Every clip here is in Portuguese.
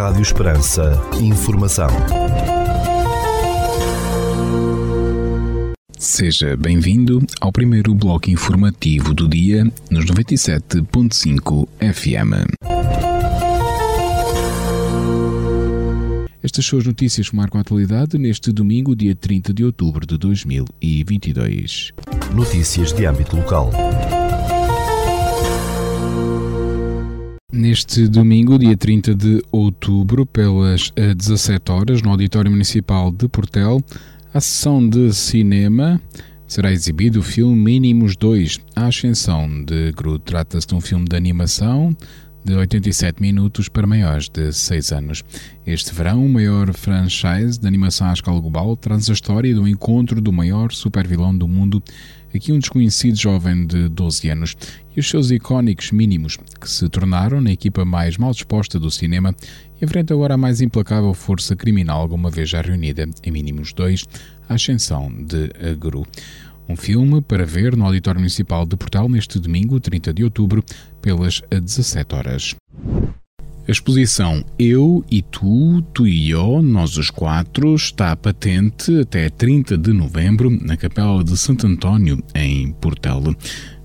Rádio Esperança. Informação. Seja bem-vindo ao primeiro bloco informativo do dia nos 97.5 FM. Estas são as notícias que marcam a atualidade neste domingo, dia 30 de outubro de 2022. Notícias de âmbito local. Neste domingo, dia 30 de outubro, pelas 17 horas, no Auditório Municipal de Portel, a sessão de cinema será exibido o filme Mínimos 2, A Ascensão de Gru. Trata-se de um filme de animação de 87 minutos para maiores de 6 anos. Este verão, o maior franchise de animação à escala global traz a história do encontro do maior supervilão do mundo, aqui um desconhecido jovem de 12 anos, e os seus icónicos mínimos, que se tornaram na equipa mais mal disposta do cinema enfrenta agora a mais implacável força criminal alguma vez já reunida em Mínimos 2, a ascensão de Gru. Um filme para ver no Auditório Municipal de Portal neste domingo, 30 de outubro, pelas 17 horas. A exposição Eu e Tu, Tu e Eu, Nós os Quatro, está patente até 30 de novembro na Capela de Santo António, em Portela.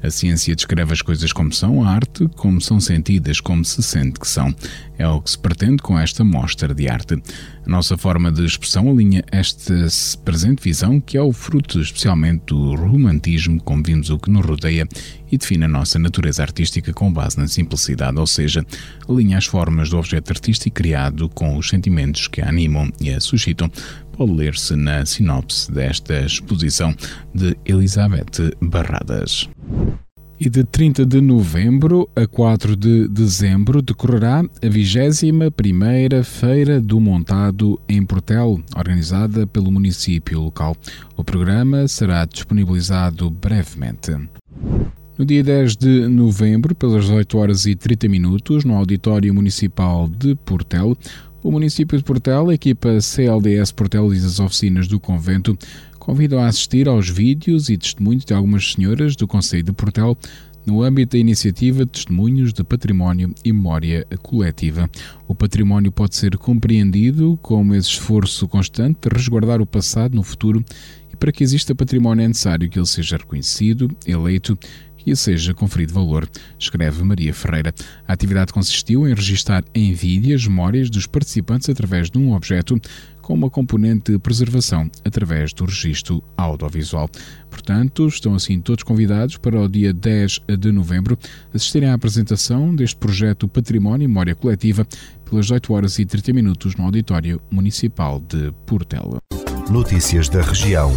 A ciência descreve as coisas como são, a arte como são sentidas, como se sente que são. É o que se pretende com esta mostra de arte. A nossa forma de expressão alinha esta presente visão, que é o fruto especialmente do romantismo, como vimos o que nos rodeia, e define a nossa natureza artística com base na simplicidade, ou seja, alinha as formas do objeto artístico criado com os sentimentos que a animam e a suscitam, pode ler-se na sinopse desta exposição de Elizabeth Barradas. E de 30 de novembro a 4 de dezembro decorrerá a 21ª Feira do Montado em Portel, organizada pelo município local. O programa será disponibilizado brevemente. No dia 10 de novembro, pelas 18 horas e 30 minutos, no Auditório Municipal de Portel, o município de Portel, a equipa CLDS Portel e as oficinas do convento convidam a assistir aos vídeos e testemunhos de algumas senhoras do Conselho de Portel no âmbito da iniciativa Testemunhos de Património e Memória Coletiva. O património pode ser compreendido como esse esforço constante de resguardar o passado no futuro e para que exista património é necessário que ele seja reconhecido, eleito e seja conferido valor, escreve Maria Ferreira. A atividade consistiu em registar em vídeo as memórias dos participantes através de um objeto com uma componente de preservação através do registro audiovisual. Portanto, estão assim todos convidados para o dia 10 de novembro assistirem à apresentação deste projeto Património e Memória Coletiva pelas 8 horas e 30 minutos no Auditório Municipal de Portela. Notícias da região.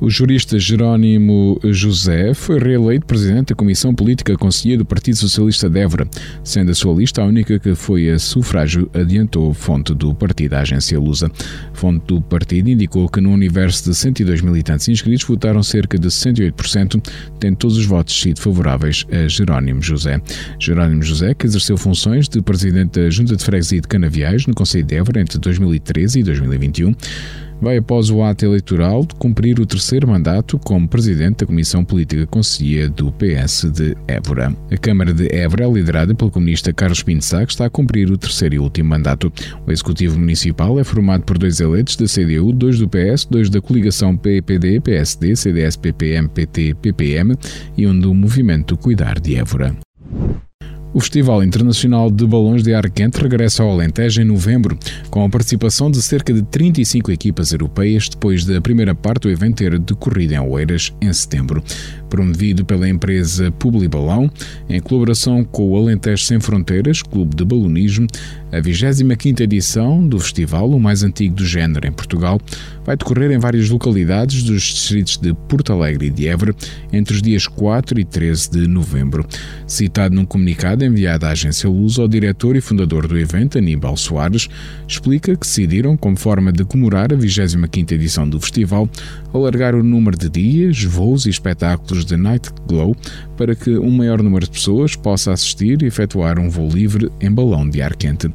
O jurista Jerónimo José foi reeleito presidente da Comissão Política Conselheira do Partido Socialista de Évora, sendo a sua lista a única que foi a sufrágio, adiantou fonte do partido, a agência Lusa. Fonte do partido indicou que no universo de 102 militantes inscritos votaram cerca de 68%, tendo todos os votos sido favoráveis a Jerónimo José. Jerónimo José, que exerceu funções de presidente da Junta de Freguesia de Canaviais no Conselho de Évora entre 2013 e 2021, vai, após o ato eleitoral, cumprir o terceiro mandato como presidente da Comissão Política Conselhia do PS de Évora. A Câmara de Évora, liderada pelo comunista Carlos Sá, está a cumprir o terceiro e último mandato. O Executivo Municipal é formado por dois eleitos da CDU, dois do PS, dois da coligação PPD, PSD, CDS, PPM, PT, PPM e um do Movimento Cuidar de Évora. O Festival Internacional de Balões de Ar Quente regressa ao Alentejo em novembro, com a participação de cerca de 35 equipas europeias, depois da primeira parte do evento ter decorrido em Oeiras em setembro. Promovido pela empresa Publibalão, em colaboração com o Alentejo Sem Fronteiras, Clube de Balonismo, a 25ª edição do festival, o mais antigo do género em Portugal, vai decorrer em várias localidades dos distritos de Porto Alegre e de Évora entre os dias 4 e 13 de novembro. Citado num comunicado enviado à agência Luz ao diretor e fundador do evento, Aníbal Soares, explica que decidiram, como forma de comemorar a 25ª edição do festival, alargar o número de dias, voos e espetáculos de Night Glow para que um maior número de pessoas possa assistir e efetuar um voo livre em balão de ar quente.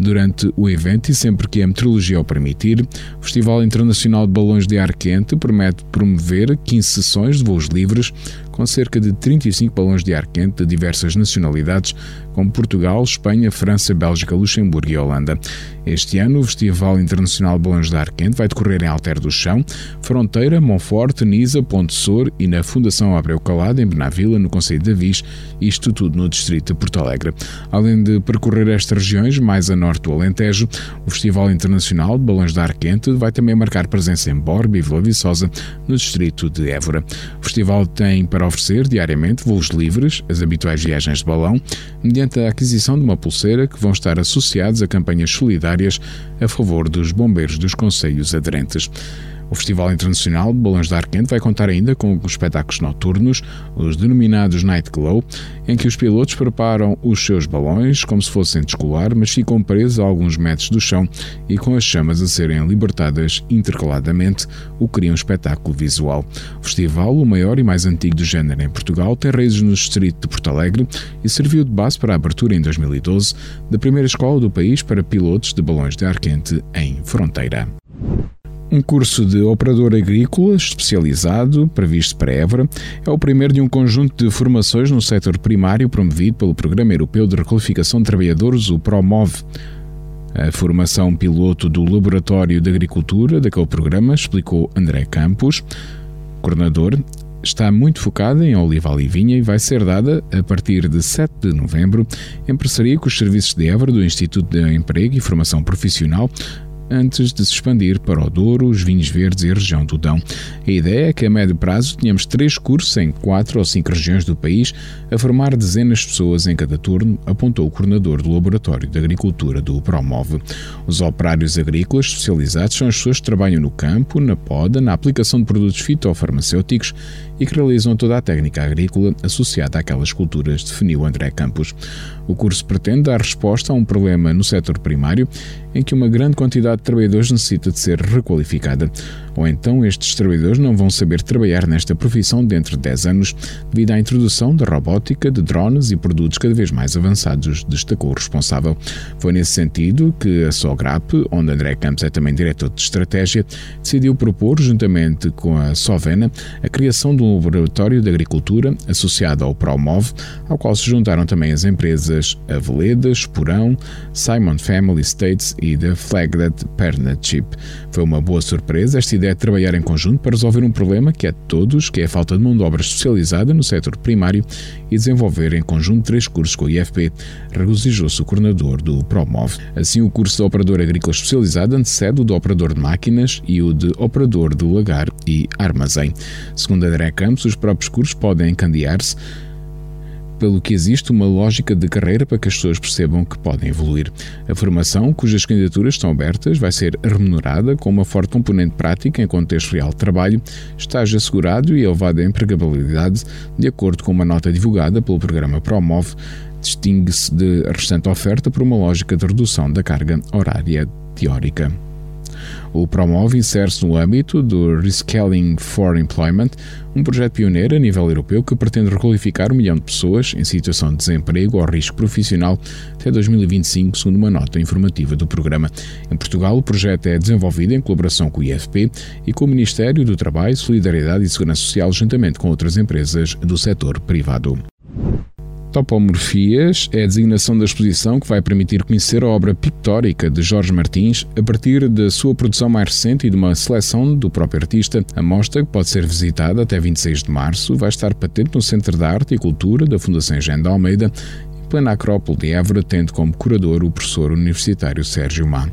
Durante o evento e sempre que a meteorologia o permitir, o Festival Internacional de Balões de Ar Quente promete promover 15 sessões de voos livres com cerca de 35 balões de ar quente de diversas nacionalidades, como Portugal, Espanha, França, Bélgica, Luxemburgo e Holanda. Este ano, o Festival Internacional Balões de Ar Quente vai decorrer em Alter do Chão, Fronteira, Monforte, Nisa, Ponte Sor e na Fundação Abreu Calado, em Benavila, no Conselho de Avis, isto tudo no Distrito de Porto Alegre. Além de percorrer estas regiões, mais a norte do Alentejo, o Festival Internacional de Balões de Ar Quente vai também marcar presença em Borba e Vila Viçosa, no Distrito de Évora. O festival tem para oferecer diariamente voos livres, as habituais viagens de balão, mediante a aquisição de uma pulseira que vão estar associados a campanhas solidárias a favor dos bombeiros dos conselhos aderentes. O Festival Internacional de Balões de Ar Quente vai contar ainda com espetáculos noturnos, os denominados Night Glow, em que os pilotos preparam os seus balões como se fossem de escolar, mas ficam presos a alguns metros do chão e com as chamas a serem libertadas intercaladamente, o que cria um espetáculo visual. O festival, o maior e mais antigo do género em Portugal, tem raízes no distrito de Porto Alegre e serviu de base para a abertura em 2012 da primeira escola do país para pilotos de balões de ar quente em Fronteira. Um curso de operador agrícola especializado, previsto para Évora, é o primeiro de um conjunto de formações no setor primário promovido pelo Programa Europeu de Requalificação de Trabalhadores, o PROMOV. A formação piloto do Laboratório de Agricultura daquele programa, explicou André Campos, coordenador, está muito focada em olival e vinha e vai ser dada a partir de 7 de novembro em parceria com os serviços de Évora do Instituto de Emprego e Formação Profissional, antes de se expandir para o Douro, os vinhos verdes e a região do Dão. A ideia é que a médio prazo tenhamos três cursos em quatro ou cinco regiões do país, a formar dezenas de pessoas em cada turno, apontou o coordenador do Laboratório de Agricultura do Promove. Os operários agrícolas especializados são as pessoas que trabalham no campo, na poda, na aplicação de produtos fitofarmacêuticos e que realizam toda a técnica agrícola associada àquelas culturas, definiu André Campos. O curso pretende dar resposta a um problema no setor primário em que uma grande quantidade de trabalhadores necessita de ser requalificada ou então estes trabalhadores não vão saber trabalhar nesta profissão dentro de 10 anos devido à introdução da robótica, de drones e produtos cada vez mais avançados, destacou o responsável. Foi nesse sentido que a Sograp, onde André Campos é também diretor de estratégia, decidiu propor, juntamente com a Sovena, a criação de um laboratório de agricultura associado ao Promove, ao qual se juntaram também as empresas Aveledas, Porão, Simon Family Estates e The Flagged Partnership. Foi uma boa surpresa esta ideia é trabalhar em conjunto para resolver um problema que é de todos, que é a falta de mão de obra especializada no setor primário e desenvolver em conjunto três cursos com o IFP, regozijou-se o coordenador do Promove. Assim, o curso de Operador Agrícola Especializado antecede o de Operador de Máquinas e o de Operador de Lagar e Armazém. Segundo André Campos, os próprios cursos podem encandear-se pelo que existe uma lógica de carreira para que as pessoas percebam que podem evoluir. A formação, cujas candidaturas estão abertas, vai ser remunerada com uma forte componente prática em contexto real de trabalho, estágio assegurado e elevada empregabilidade, de acordo com uma nota divulgada pelo programa Promove, distingue-se de restante oferta por uma lógica de redução da carga horária teórica. O Promove insere-se no âmbito do Reskilling for Employment, um projeto pioneiro a nível europeu que pretende requalificar um milhão de pessoas em situação de desemprego ou risco profissional até 2025, segundo uma nota informativa do programa. Em Portugal, o projeto é desenvolvido em colaboração com o IFP e com o Ministério do Trabalho, Solidariedade e Segurança Social, juntamente com outras empresas do setor privado. Topomorfias é a designação da exposição que vai permitir conhecer a obra pictórica de Jorge Martins a partir da sua produção mais recente e de uma seleção do próprio artista. A mostra, que pode ser visitada até 26 de março, vai estar patente no Centro de Arte e Cultura da Fundação Jean de Almeida, plena Acrópole de Évora, tendo como curador o professor universitário Sérgio Má.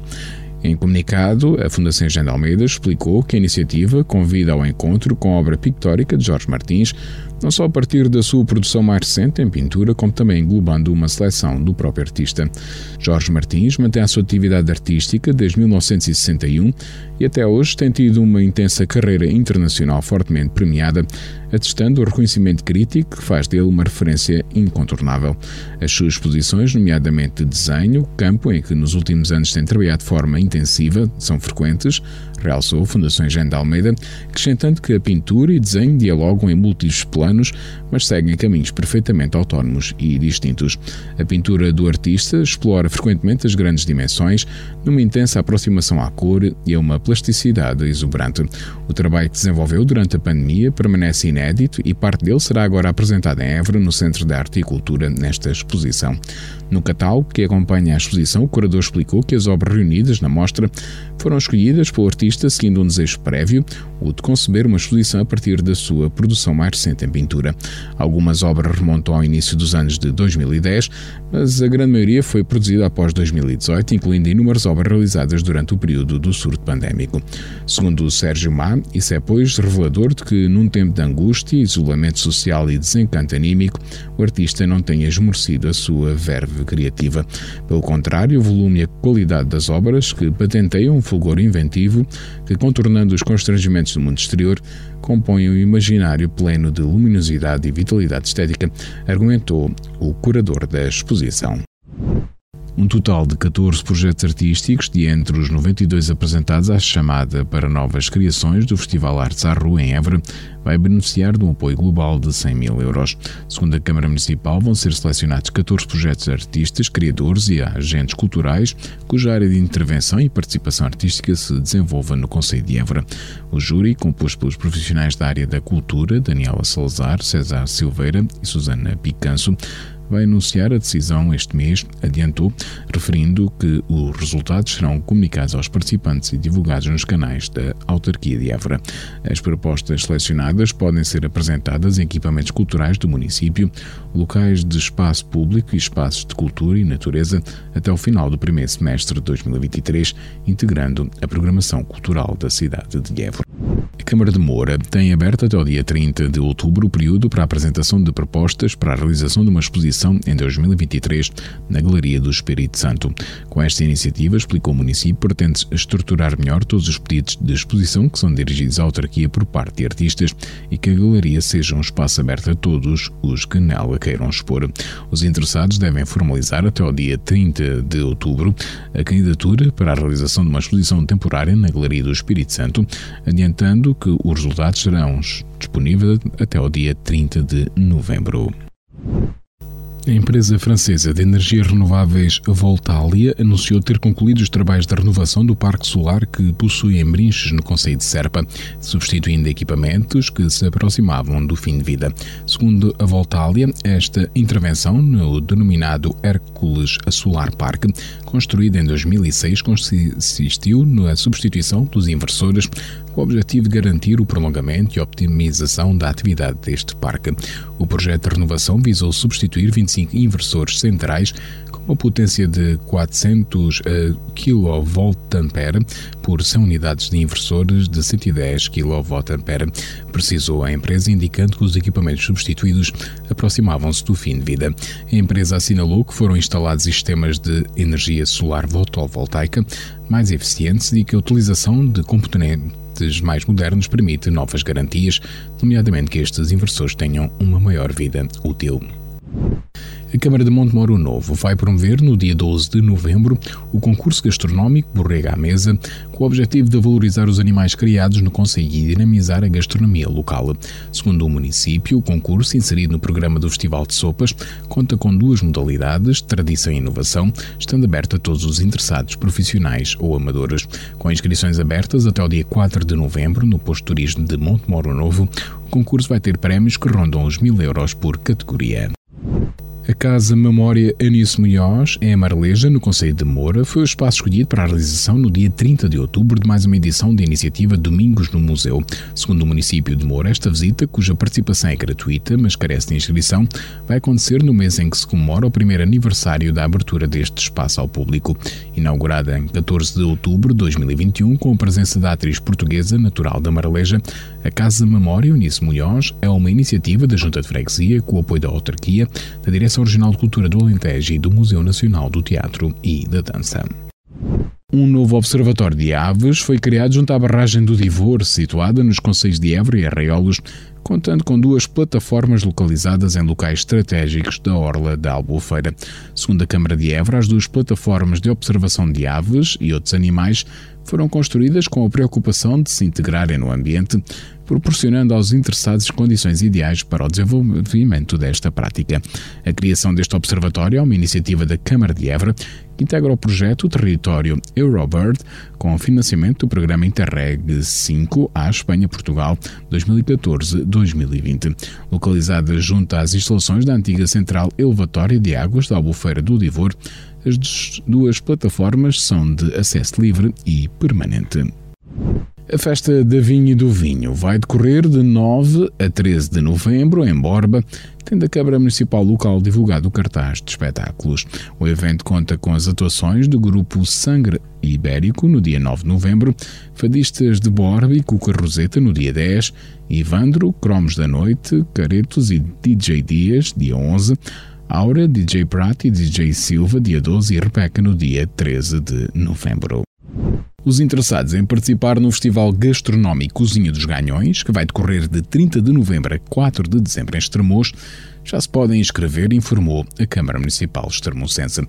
Em comunicado, a Fundação Jean de Almeida explicou que a iniciativa convida ao encontro com a obra pictórica de Jorge Martins, não só a partir da sua produção mais recente em pintura, como também englobando uma seleção do próprio artista. Jorge Martins mantém a sua atividade artística desde 1961 e até hoje tem tido uma intensa carreira internacional fortemente premiada, atestando o reconhecimento crítico que faz dele uma referência incontornável. As suas exposições, nomeadamente de desenho, campo em que nos últimos anos tem trabalhado de forma intensiva, são frequentes, realçou Fundação Jean de Almeida, acrescentando que a pintura e desenho dialogam em múltiplos planos, mas seguem caminhos perfeitamente autónomos e distintos. A pintura do artista explora frequentemente as grandes dimensões, numa intensa aproximação à cor e a uma plasticidade exuberante. O trabalho que desenvolveu durante a pandemia permanece inédito inédito e parte dele será agora apresentado em Évora, no Centro de Arte e Cultura, nesta exposição. No catálogo que acompanha a exposição, o curador explicou que as obras reunidas na mostra foram escolhidas pelo artista seguindo um desejo prévio, o de conceber uma exposição a partir da sua produção mais recente em pintura. Algumas obras remontam ao início dos anos de 2010, mas a grande maioria foi produzida após 2018, incluindo inúmeras obras realizadas durante o período do surto pandémico. Segundo Sérgio Má, isso é, pois, revelador de que, num tempo de angústia, isolamento social e desencanto anímico, o artista não tenha esmorecido a sua verve criativa. Pelo contrário, o volume e a qualidade das obras, que patenteiam um fulgor inventivo, que, contornando os constrangimentos do mundo exterior, compõem um imaginário pleno de luminosidade e vitalidade estética, argumentou o curador da exposição. Um total de 14 projetos artísticos, de entre os 92 apresentados à chamada para novas criações do Festival Artes à Rua em Évora, vai beneficiar de um apoio global de 100 mil euros. Segundo a Câmara Municipal, vão ser selecionados 14 projetos de artistas, criadores e agentes culturais, cuja área de intervenção e participação artística se desenvolva no Conselho de Évora. O júri, composto pelos profissionais da área da cultura, Daniela Salazar, César Silveira e Susana Picanso, vai anunciar a decisão este mês, adiantou, referindo que os resultados serão comunicados aos participantes e divulgados nos canais da autarquia de Évora. As propostas selecionadas podem ser apresentadas em equipamentos culturais do município, locais de espaço público e espaços de cultura e natureza até o final do primeiro semestre de 2023, integrando a programação cultural da cidade de Évora. Câmara de Moura tem aberto até o dia 30 de outubro o período para a apresentação de propostas para a realização de uma exposição em 2023 na Galeria do Espírito Santo. Com esta iniciativa, explicou o município, pretende estruturar melhor todos os pedidos de exposição que são dirigidos à autarquia por parte de artistas e que a galeria seja um espaço aberto a todos os que nela queiram expor. Os interessados devem formalizar até o dia 30 de outubro a candidatura para a realização de uma exposição temporária na Galeria do Espírito Santo, adiantando que os resultados serão disponíveis até o dia 30 de novembro. A empresa francesa de energias renováveis Voltalia anunciou ter concluído os trabalhos de renovação do parque solar que possui em Brinches, no Conselho de Serpa, substituindo equipamentos que se aproximavam do fim de vida. Segundo a Voltalia, esta intervenção no denominado Hércules Solar Park, construída em 2006, consistiu na substituição dos inversores com o objetivo de garantir o prolongamento e optimização da atividade deste parque. O projeto de renovação visou substituir 25 inversores centrais com uma potência de 400 kVA por 100 unidades de inversores de 110 kVA, precisou a empresa, indicando que os equipamentos substituídos aproximavam-se do fim de vida. A empresa assinalou que foram instalados sistemas de energia solar fotovoltaica mais eficientes e que a utilização de componentes mais modernos permite novas garantias, nomeadamente que estes inversores tenham uma maior vida útil. A Câmara de Montemoro Novo vai promover, no dia 12 de novembro, o concurso gastronómico Borrega à Mesa, com o objetivo de valorizar os animais criados no Conselho e dinamizar a gastronomia local. Segundo o município, o concurso, inserido no programa do Festival de Sopas, conta com duas modalidades, tradição e inovação, estando aberto a todos os interessados, profissionais ou amadores. Com inscrições abertas até o dia 4 de novembro, no posto de turismo de Montemoro Novo, o concurso vai ter prémios que rondam os mil euros por categoria. A Casa Memória Anísio Munhoz, em Amareleja, no Conselho de Moura, foi o espaço escolhido para a realização no dia 30 de outubro de mais uma edição da iniciativa Domingos no Museu. Segundo o município de Moura, esta visita, cuja participação é gratuita, mas carece de inscrição, vai acontecer no mês em que se comemora o primeiro aniversário da abertura deste espaço ao público. Inaugurada em 14 de outubro de 2021, com a presença da atriz portuguesa natural da Amareleja, a Casa Memória Anísio Munhoz é uma iniciativa da Junta de Freguesia, com o apoio da autarquia, da Direção Regional de Cultura do Alentejo e do Museu Nacional do Teatro e da Dança. Um novo observatório de aves foi criado junto à barragem do Divor, situada nos concelhos de Évora e Arraiolos, contando com duas plataformas localizadas em locais estratégicos da Orla da Albufeira. Segundo a Câmara de Évora, as duas plataformas de observação de aves e outros animais foram construídas com a preocupação de se integrarem no ambiente, proporcionando aos interessados condições ideais para o desenvolvimento desta prática. A criação deste observatório é uma iniciativa da Câmara de Évora que integra o projeto Território Eurobird com o financiamento do programa Interreg 5 à Espanha-Portugal 2014-2020. Localizada junto às instalações da antiga central elevatória de águas da Albufeira do Divor, as duas plataformas são de acesso livre e permanente. A festa da Vinha e do Vinho vai decorrer de 9 a 13 de novembro em Borba, tendo a Câmara Municipal local divulgado o cartaz de espetáculos. O evento conta com as atuações do grupo Sangre Ibérico no dia 9 de novembro, Fadistas de Borba e Cuca Roseta no dia 10, Ivandro, Cromos da Noite, Caretos e DJ Dias, dia 11, Aura, DJ Prat e DJ Silva, dia 12 e Rebeca no dia 13 de novembro. Os interessados em participar no Festival Gastronómico Cozinha dos Ganhões, que vai decorrer de 30 de novembro a 4 de dezembro em Estremoz, já se podem inscrever, informou a Câmara Municipal Extremocense.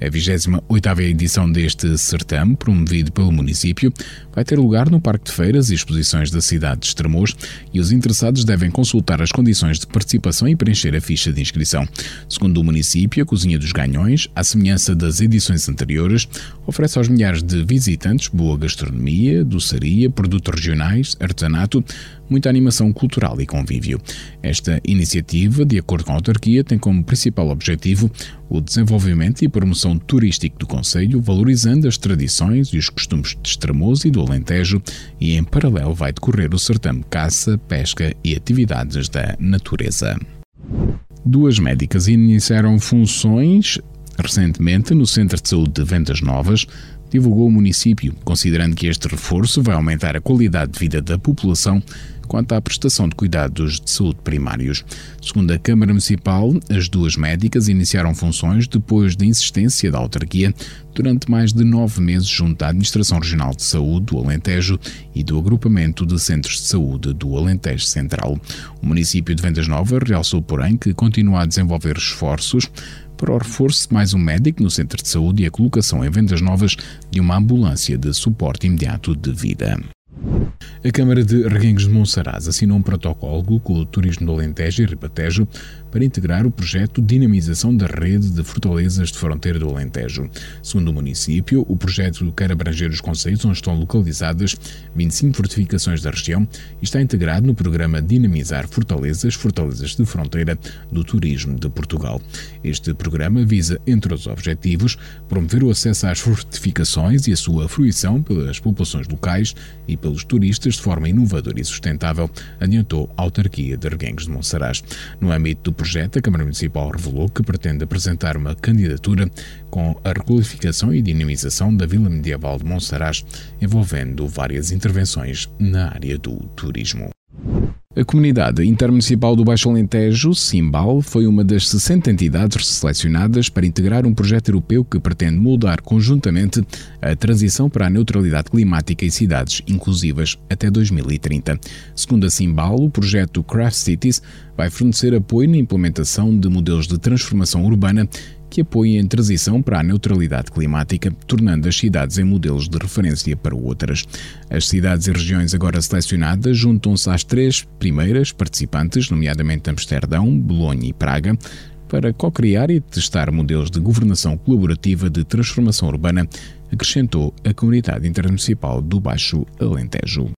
A 28ª edição deste certame, promovido pelo município, vai ter lugar no Parque de Feiras e Exposições da cidade de Estremoz e os interessados devem consultar as condições de participação e preencher a ficha de inscrição. Segundo o município, a Cozinha dos Ganhões, à semelhança das edições anteriores, oferece aos milhares de visitantes boa gastronomia, doçaria, produtos regionais, artesanato, muita animação cultural e convívio. Esta iniciativa, de acordo com a autarquia, tem como principal objetivo o desenvolvimento e promoção turístico do Conselho, valorizando as tradições e os costumes de Estremoz e do Alentejo, e em paralelo vai decorrer o certame caça, pesca e atividades da natureza. Duas médicas iniciaram funções recentemente no Centro de Saúde de Ventas Novas, divulgou o município, considerando que este reforço vai aumentar a qualidade de vida da população quanto à prestação de cuidados de saúde primários. Segundo a Câmara Municipal, as duas médicas iniciaram funções depois da insistência da autarquia durante mais de nove meses junto à Administração Regional de Saúde do Alentejo e do Agrupamento de Centros de Saúde do Alentejo Central. O município de Vendas Novas realçou, porém, que continua a desenvolver esforços para o reforço de mais um médico no centro de saúde e a colocação em vendas novas de uma ambulância de suporte imediato de vida. A Câmara de Reguengos de Monsaraz assinou um protocolo com o Turismo do Alentejo e Ribatejo para integrar o projeto Dinamização da Rede de Fortalezas de Fronteira do Alentejo. Segundo o município, o projeto quer abranger os concelhos onde estão localizadas 25 fortificações da região e está integrado no programa Dinamizar Fortalezas, Fortalezas de Fronteira do Turismo de Portugal. Este programa visa, entre os objetivos, promover o acesso às fortificações e a sua fruição pelas populações locais e pelos turistas de forma inovadora e sustentável, adiantou a autarquia de Reguengos de Monsaraz. No âmbito do projeto, a Câmara Municipal revelou que pretende apresentar uma candidatura com a requalificação e dinamização da Vila Medieval de Monsaraz, envolvendo várias intervenções na área do turismo. A Comunidade Intermunicipal do Baixo Alentejo, Simbal, foi uma das 60 entidades selecionadas para integrar um projeto europeu que pretende moldar conjuntamente a transição para a neutralidade climática e cidades inclusivas até 2030. Segundo a Simbal, o projeto Craft Cities vai fornecer apoio na implementação de modelos de transformação urbana que apoiem a transição para a neutralidade climática, tornando as cidades em modelos de referência para outras. As cidades e regiões agora selecionadas juntam-se às três primeiras participantes, nomeadamente Amsterdão, Bolonha e Praga, para co-criar e testar modelos de governação colaborativa de transformação urbana, acrescentou a Comunidade Intermunicipal do Baixo Alentejo.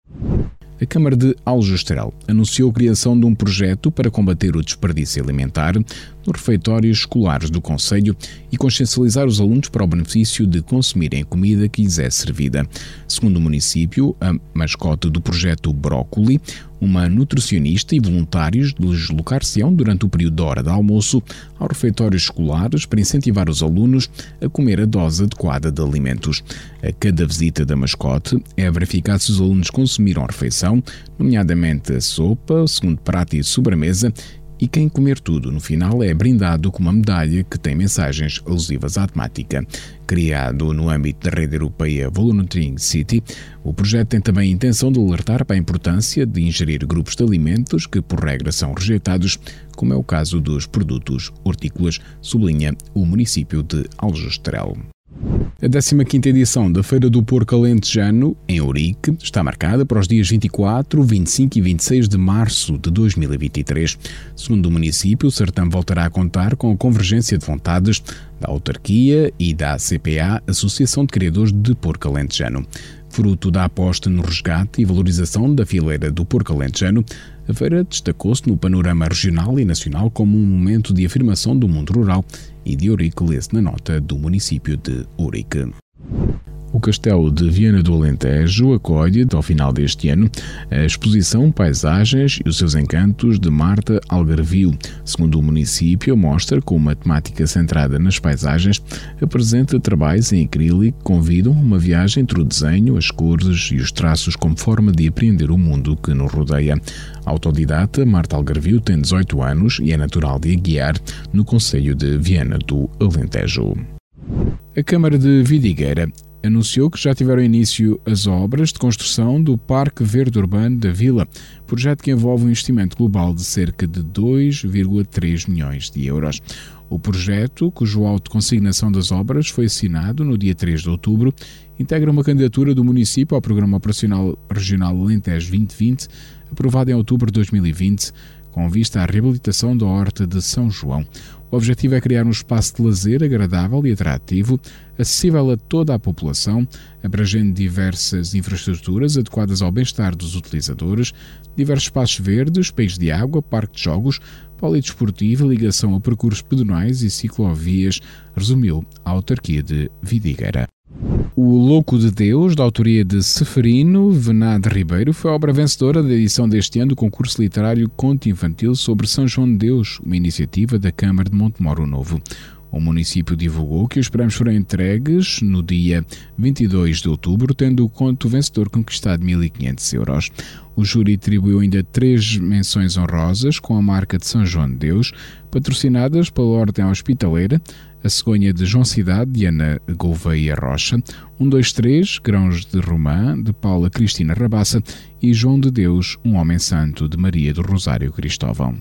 A Câmara de Aljustrel anunciou a criação de um projeto para combater o desperdício alimentar nos refeitórios escolares do Conselho e consciencializar os alunos para o benefício de consumirem comida que lhes é servida. Segundo o município, a mascote do projeto Brócoli, uma nutricionista e voluntários deslocar-se-ão durante o período da hora de almoço aos refeitórios escolares para incentivar os alunos a comer a dose adequada de alimentos. A cada visita da mascote é verificado se os alunos consumiram a refeição, nomeadamente a sopa, segundo prato e sobremesa, e quem comer tudo no final é brindado com uma medalha que tem mensagens alusivas à temática. Criado no âmbito da rede europeia Volunteering City, o projeto tem também a intenção de alertar para a importância de ingerir grupos de alimentos que, por regra, são rejeitados, como é o caso dos produtos hortícolas, sublinha o município de Aljustrel. A 15ª edição da Feira do Porco Alentejano, em Ourique, está marcada para os dias 24, 25 e 26 de março de 2023. Segundo o município, o certame voltará a contar com a convergência de vontades da autarquia e da CPA, Associação de Criadores de Porco Alentejano. Fruto da aposta no resgate e valorização da fileira do porco alentejano, a feira destacou-se no panorama regional e nacional como um momento de afirmação do mundo rural e de Ourique lê-se na nota do município de Ourique. O Castelo de Viana do Alentejo acolhe, ao final deste ano, a exposição Paisagens e os seus encantos de Marta Algarvio. Segundo o município, a mostra, com uma temática centrada nas paisagens, apresenta trabalhos em acrílico que convidam uma viagem entre o desenho, as cores e os traços como forma de apreender o mundo que nos rodeia. Autodidata, Marta Algarvio tem 18 anos e é natural de Aguiar, no Conselho de Viana do Alentejo. A Câmara de Vidigueira anunciou que já tiveram início as obras de construção do Parque Verde Urbano da Vila, projeto que envolve um investimento global de cerca de 2,3 milhões de euros. O projeto, cujo auto de consignação das obras foi assinado no dia 3 de outubro, integra uma candidatura do município ao Programa Operacional Regional Alentejo 2020, aprovado em outubro de 2020, com vista à reabilitação da Horta de São João. O objetivo é criar um espaço de lazer agradável e atrativo, acessível a toda a população, abrangendo diversas infraestruturas adequadas ao bem-estar dos utilizadores, diversos espaços verdes, peixes de água, parque de jogos, polidesportivo ligação a percursos pedonais e ciclovias, resumiu a autarquia de Vidigueira. O Louco de Deus, da autoria de Seferino Venade Ribeiro, foi a obra vencedora da edição deste ano do concurso literário Conto Infantil sobre São João de Deus, uma iniciativa da Câmara de Montemoro Novo. O município divulgou que os prémios foram entregues no dia 22 de outubro, tendo o conto vencedor conquistado 1.500 euros. O júri atribuiu ainda três menções honrosas com a marca de São João de Deus, patrocinadas pela Ordem Hospitaleira, a cegonha de João Cidade, de Ana Gouveia Rocha, 123, Grãos de Romã, de Paula Cristina Rabassa e João de Deus, um homem santo, de Maria do Rosário Cristóvão.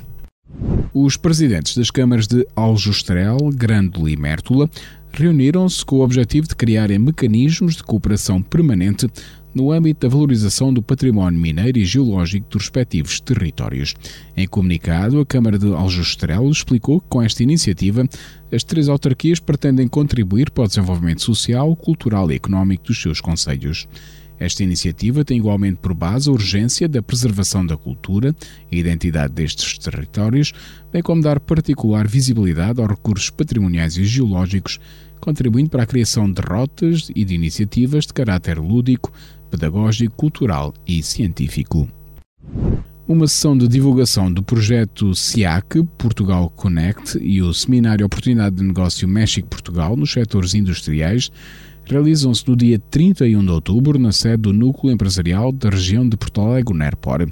Os presidentes das câmaras de Aljustrel, Grândola e Mértola reuniram-se com o objetivo de criarem mecanismos de cooperação permanente no âmbito da valorização do património mineiro e geológico dos respectivos territórios. Em comunicado, a Câmara de Aljustrel explicou que com esta iniciativa as três autarquias pretendem contribuir para o desenvolvimento social, cultural e económico dos seus conselhos. Esta iniciativa tem igualmente por base a urgência da preservação da cultura e identidade destes territórios, bem como dar particular visibilidade aos recursos patrimoniais e geológicos, contribuindo para a criação de rotas e de iniciativas de caráter lúdico, pedagógico, cultural e científico. Uma sessão de divulgação do projeto SIAC Portugal Connect e o Seminário Oportunidade de Negócio México-Portugal nos setores industriais realizam-se no dia 31 de outubro na sede do Núcleo Empresarial da região de Porto Alegre, NERPOR.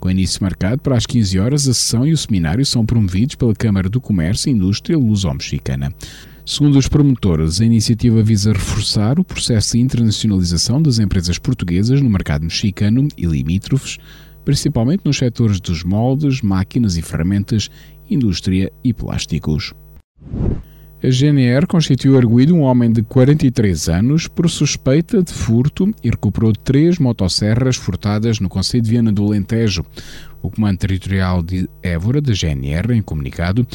Com início marcado para as 15 horas, a sessão e o seminário são promovidos pela Câmara do Comércio e Indústria Luso-Mexicana. Segundo os promotores, a iniciativa visa reforçar o processo de internacionalização das empresas portuguesas no mercado mexicano e limítrofes, principalmente nos setores dos moldes, máquinas e ferramentas, indústria e plásticos. A GNR constituiu arguído um homem de 43 anos por suspeita de furto e recuperou três motosserras furtadas no Conselho de Viana do Alentejo. O Comando Territorial de Évora, da GNR, em comunicado,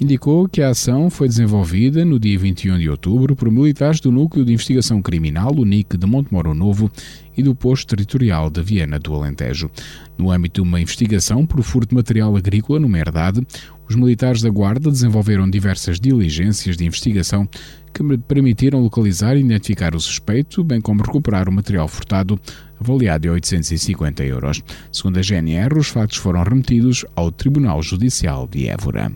indicou que a ação foi desenvolvida no dia 21 de outubro por militares do Núcleo de Investigação Criminal, o NIC de Montemoro Novo, e do Posto Territorial de Viana do Alentejo. No âmbito de uma investigação por furto de material agrícola numa herdade, os militares da Guarda desenvolveram diversas diligências de investigação que permitiram localizar e identificar o suspeito, bem como recuperar o material furtado, avaliado em 850 euros. Segundo a GNR, os fatos foram remetidos ao Tribunal Judicial de Évora.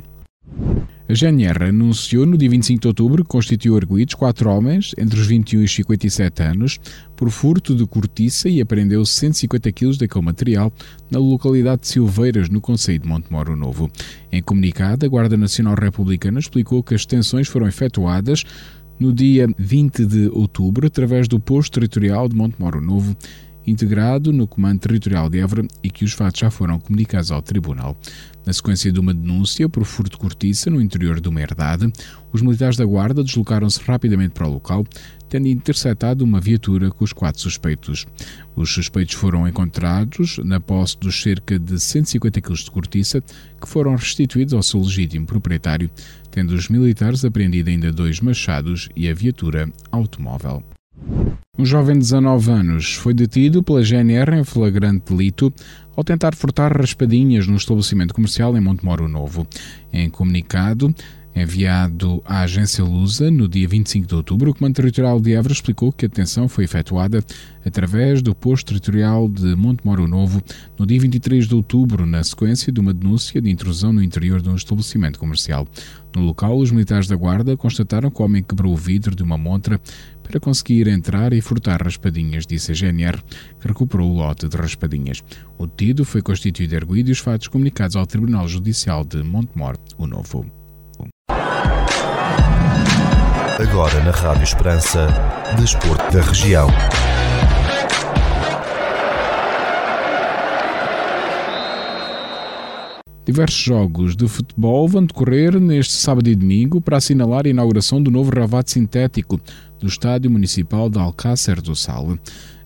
A GNR anunciou no dia 25 de outubro que constituiu arguídos quatro homens, entre os 21 e 57 anos, por furto de cortiça e apreendeu 150 kg daquele material na localidade de Silveiras, no Conselho de Montemoro Novo. Em comunicado, a Guarda Nacional Republicana explicou que as detenções foram efetuadas no dia 20 de outubro através do posto territorial de Montemoro Novo integrado no Comando Territorial de Évora e que os fatos já foram comunicados ao Tribunal. Na sequência de uma denúncia por furto de cortiça no interior de uma herdade, os militares da Guarda deslocaram-se rapidamente para o local, tendo interceptado uma viatura com os quatro suspeitos. Os suspeitos foram encontrados na posse dos cerca de 150 kg de cortiça que foram restituídos ao seu legítimo proprietário, tendo os militares apreendido ainda dois machados e a viatura automóvel. Um jovem de 19 anos foi detido pela GNR em flagrante delito ao tentar furtar raspadinhas no estabelecimento comercial em Montemoro Novo. Em comunicado, Enviado à agência Lusa no dia 25 de outubro, o Comando Territorial de Évora explicou que a detenção foi efetuada através do posto territorial de Montemoro Novo no dia 23 de outubro, na sequência de uma denúncia de intrusão no interior de um estabelecimento comercial. No local, os militares da Guarda constataram que o homem quebrou o vidro de uma montra para conseguir entrar e furtar raspadinhas, disse a GNR, que recuperou o lote de raspadinhas. O detido foi constituído erguido e os fatos comunicados ao Tribunal Judicial de Montemor, o Novo. Agora na Rádio Esperança, Desporto da Região. Diversos jogos de futebol vão decorrer neste sábado e domingo para assinalar a inauguração do novo ravate sintético do Estádio Municipal de Alcácer do Sal.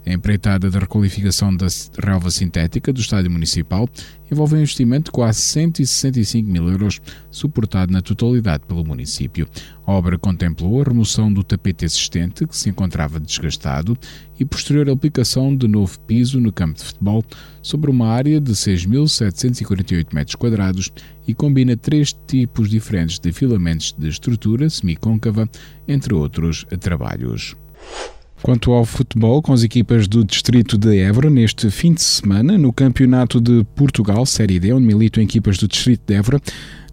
A empreitada de requalificação da relva sintética do Estádio Municipal envolve um investimento de quase 165 mil euros, suportado na totalidade pelo município. A obra contemplou a remoção do tapete existente, que se encontrava desgastado, e posterior aplicação de novo piso no campo de futebol sobre uma área de 6.748 metros quadrados e combina três tipos diferentes de filamentos de estrutura semicôncava, entre outros trabalhos. Quanto ao futebol, com as equipas do Distrito de Évora, neste fim de semana, no Campeonato de Portugal, Série D, onde militam equipas do Distrito de Évora,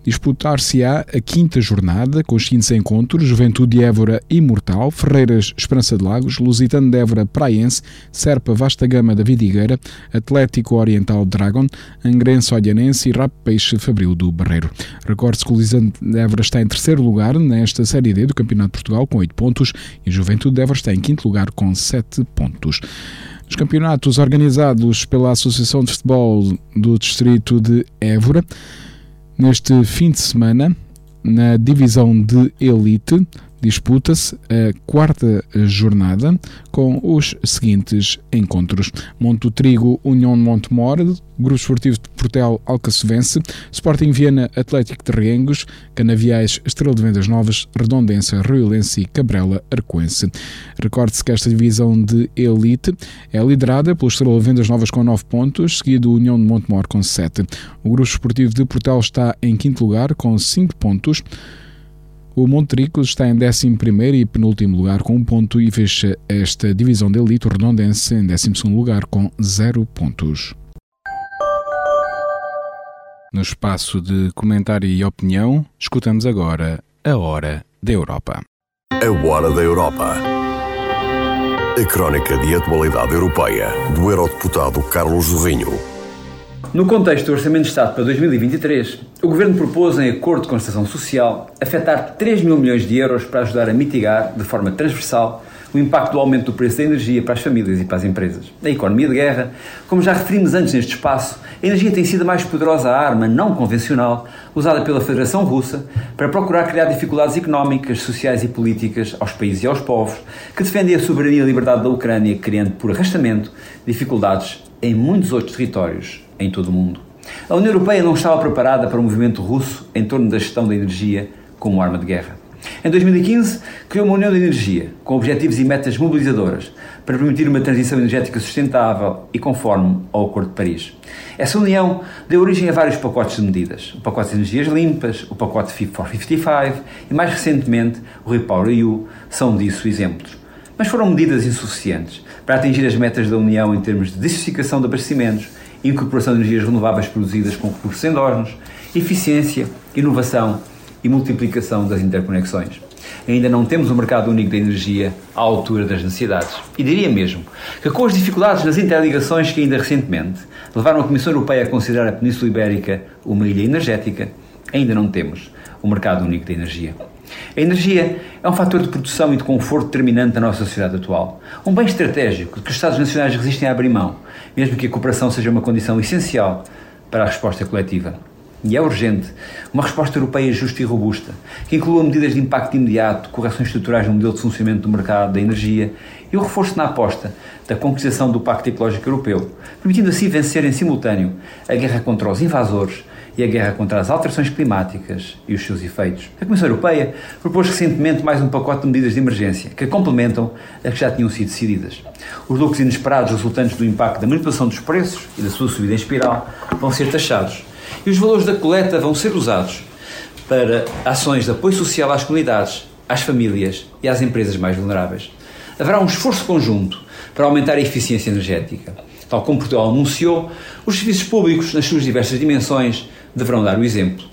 disputar-se-á a quinta jornada, com os seguintes encontros: Juventude de Évora Imortal, Ferreiras Esperança de Lagos, Lusitano de Évora Praiense, Serpa Vasta Gama da Vidigueira, Atlético Oriental Dragon, Angrense Olhanense e Rap Peixe Fabril do Barreiro. Recorde-se que o Lusitano de Évora está em terceiro lugar nesta Série D do Campeonato de Portugal com 8 pontos e Juventude de Évora está em quinto lugar com 7 pontos. Os campeonatos organizados pela Associação de Futebol do Distrito de Évora Neste fim de semana, na divisão de elite, disputa-se a quarta jornada com os seguintes encontros: Monte Trigo, União de Montemor, Grupo Esportivo de Portel Alcacevense, Sporting Viana Atlético de Riengos, Canaviais Estrela de Vendas Novas, Redondense, Riolense e Cabrela Arcoense. Recorde-se que esta divisão de elite é liderada pelo Estrela de Vendas Novas com 9 pontos, seguido União de Montemor com 7. O Grupo Esportivo de Portel está em quinto lugar com 5 pontos. O Montericos está em 11 e penúltimo lugar com um ponto e fecha esta divisão de elite redondense em 12 lugar com 0 pontos. No espaço de comentário e opinião, escutamos agora a Hora da Europa. A Hora da Europa. A crónica de atualidade europeia do eurodeputado Carlos Zorrinho. No contexto do Orçamento de Estado para 2023, o Governo propôs, em acordo a Concertação Social, afetar 3 mil milhões de euros para ajudar a mitigar, de forma transversal, o impacto do aumento do preço da energia para as famílias e para as empresas. Na economia de guerra, como já referimos antes neste espaço, a energia tem sido a mais poderosa arma não convencional usada pela Federação Russa para procurar criar dificuldades económicas, sociais e políticas aos países e aos povos que defendem a soberania e a liberdade da Ucrânia, criando por arrastamento dificuldades em muitos outros territórios em todo o mundo. A União Europeia não estava preparada para o movimento russo em torno da gestão da energia como arma de guerra. Em 2015, criou uma União de Energia, com objetivos e metas mobilizadoras, para permitir uma transição energética sustentável e conforme ao Acordo de Paris. Essa união deu origem a vários pacotes de medidas. O pacote de energias limpas, o pacote Fit for 55 e, mais recentemente, o Repower EU são disso exemplos. Mas foram medidas insuficientes para atingir as metas da União em termos de diversificação de abastecimentos, incorporação de energias renováveis produzidas com recursos endógenos, eficiência, inovação e multiplicação das interconexões. Ainda não temos um mercado único de energia à altura das necessidades. E diria mesmo que, com as dificuldades nas interligações que ainda recentemente levaram a Comissão Europeia a considerar a Península Ibérica uma ilha energética, ainda não temos um mercado único de energia. A energia é um fator de produção e de conforto determinante da nossa sociedade atual. Um bem estratégico que os Estados Nacionais resistem a abrir mão, mesmo que a cooperação seja uma condição essencial para a resposta coletiva. e é urgente, uma resposta europeia justa e robusta, que inclua medidas de impacto imediato, correções estruturais no modelo de funcionamento do mercado da energia e o reforço na aposta da concretização do Pacto Ecológico Europeu, permitindo assim vencer em simultâneo a guerra contra os invasores e a guerra contra as alterações climáticas e os seus efeitos. A Comissão Europeia propôs recentemente mais um pacote de medidas de emergência que complementam as que já tinham sido decididas. Os lucros inesperados resultantes do impacto da manipulação dos preços e da sua subida em espiral vão ser taxados e os valores da coleta vão ser usados para ações de apoio social às comunidades, às famílias e às empresas mais vulneráveis. Haverá um esforço conjunto para aumentar a eficiência energética. Tal como Portugal anunciou, os serviços públicos, nas suas diversas dimensões, deverão dar o exemplo.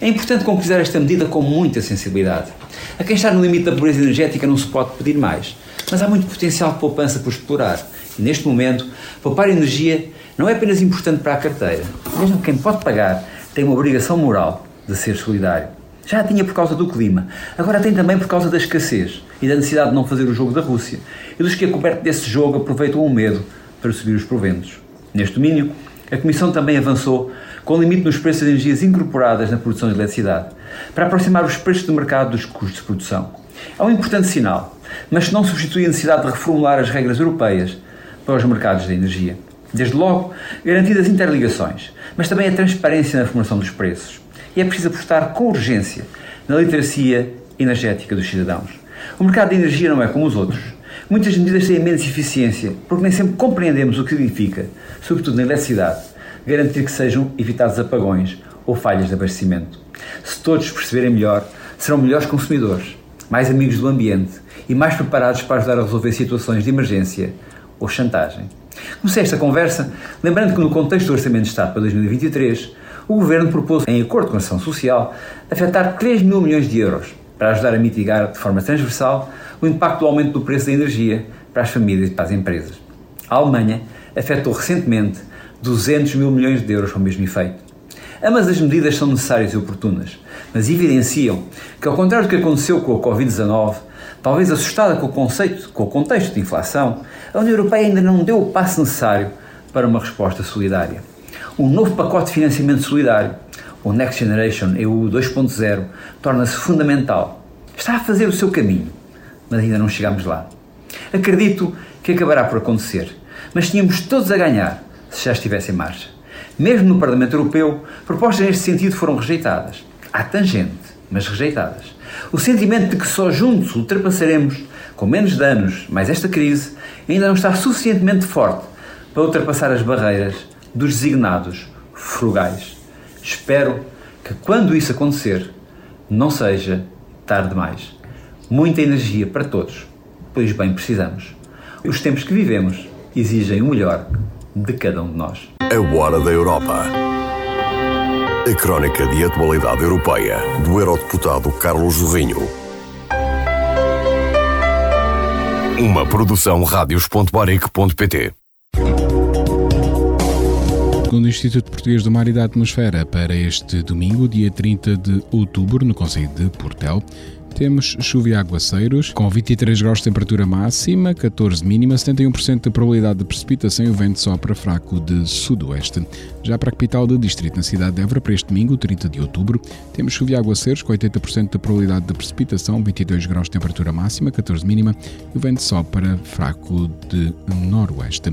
É importante concretizar esta medida com muita sensibilidade. A quem está no limite da pobreza energética não se pode pedir mais, mas há muito potencial de poupança por explorar. E neste momento, poupar energia não é apenas importante para a carteira. Mesmo quem pode pagar tem uma obrigação moral de ser solidário. Já a tinha por causa do clima, agora tem também por causa da escassez e da necessidade de não fazer o jogo da Rússia e dos que, a coberto desse jogo, aproveitam o medo para subir os proventos. Neste domínio, a Comissão também avançou com limite nos preços de energias incorporadas na produção de eletricidade, para aproximar os preços do mercado dos custos de produção. É um importante sinal, mas não substitui a necessidade de reformular as regras europeias para os mercados de energia. Desde logo, garantidas interligações, mas também a transparência na formação dos preços. E é preciso apostar com urgência na literacia energética dos cidadãos. O mercado de energia não é como os outros. Muitas medidas têm menos eficiência, porque nem sempre compreendemos o que significa, sobretudo na eletricidade, garantir que sejam evitados apagões ou falhas de abastecimento. Se todos perceberem melhor, serão melhores consumidores, mais amigos do ambiente e mais preparados para ajudar a resolver situações de emergência ou chantagem. Comecei esta conversa lembrando que no contexto do Orçamento de Estado para 2023, o Governo propôs, em acordo com a Ação Social, afetar 3 mil milhões de euros para ajudar a mitigar de forma transversal o impacto do aumento do preço da energia para as famílias e para as empresas. A Alemanha afetou recentemente 200 mil milhões de euros para o mesmo efeito. Ambas as medidas são necessárias e oportunas, mas evidenciam que, ao contrário do que aconteceu com a Covid-19, talvez assustada com o conceito, com o contexto de inflação, a União Europeia ainda não deu o passo necessário para uma resposta solidária. Um novo pacote de financiamento solidário, o Next Generation EU 2.0, torna-se fundamental. Está a fazer o seu caminho, mas ainda não chegamos lá. Acredito que acabará por acontecer, mas tínhamos todos a ganhar se já estivesse em marcha. Mesmo no Parlamento Europeu, propostas neste sentido foram rejeitadas. Há tangente, mas rejeitadas. O sentimento de que só juntos ultrapassaremos com menos danos, mas esta crise ainda não está suficientemente forte para ultrapassar as barreiras dos designados frugais. Espero que quando isso acontecer, não seja tarde demais. Muita energia para todos, pois bem precisamos. Os tempos que vivemos exigem o melhor de cada um de nós. A Hora da Europa. A crónica de atualidade europeia do eurodeputado Carlos Jorrinho. Uma produção radios.baric.pt Segundo o Instituto Português do Mar e da Atmosfera, para este domingo, dia 30 de outubro, no Conselho de Portel, temos chuva e aguaceiros, com 23 graus de temperatura máxima, 14 mínima, 71% de probabilidade de precipitação e o vento sopra fraco de sudoeste. Já para a capital do distrito, na cidade de Évora, para este domingo, 30 de outubro, temos chuva e aguaceiros, com 80% de probabilidade de precipitação, 22 graus de temperatura máxima, 14 mínima, e o vento sopra fraco de noroeste.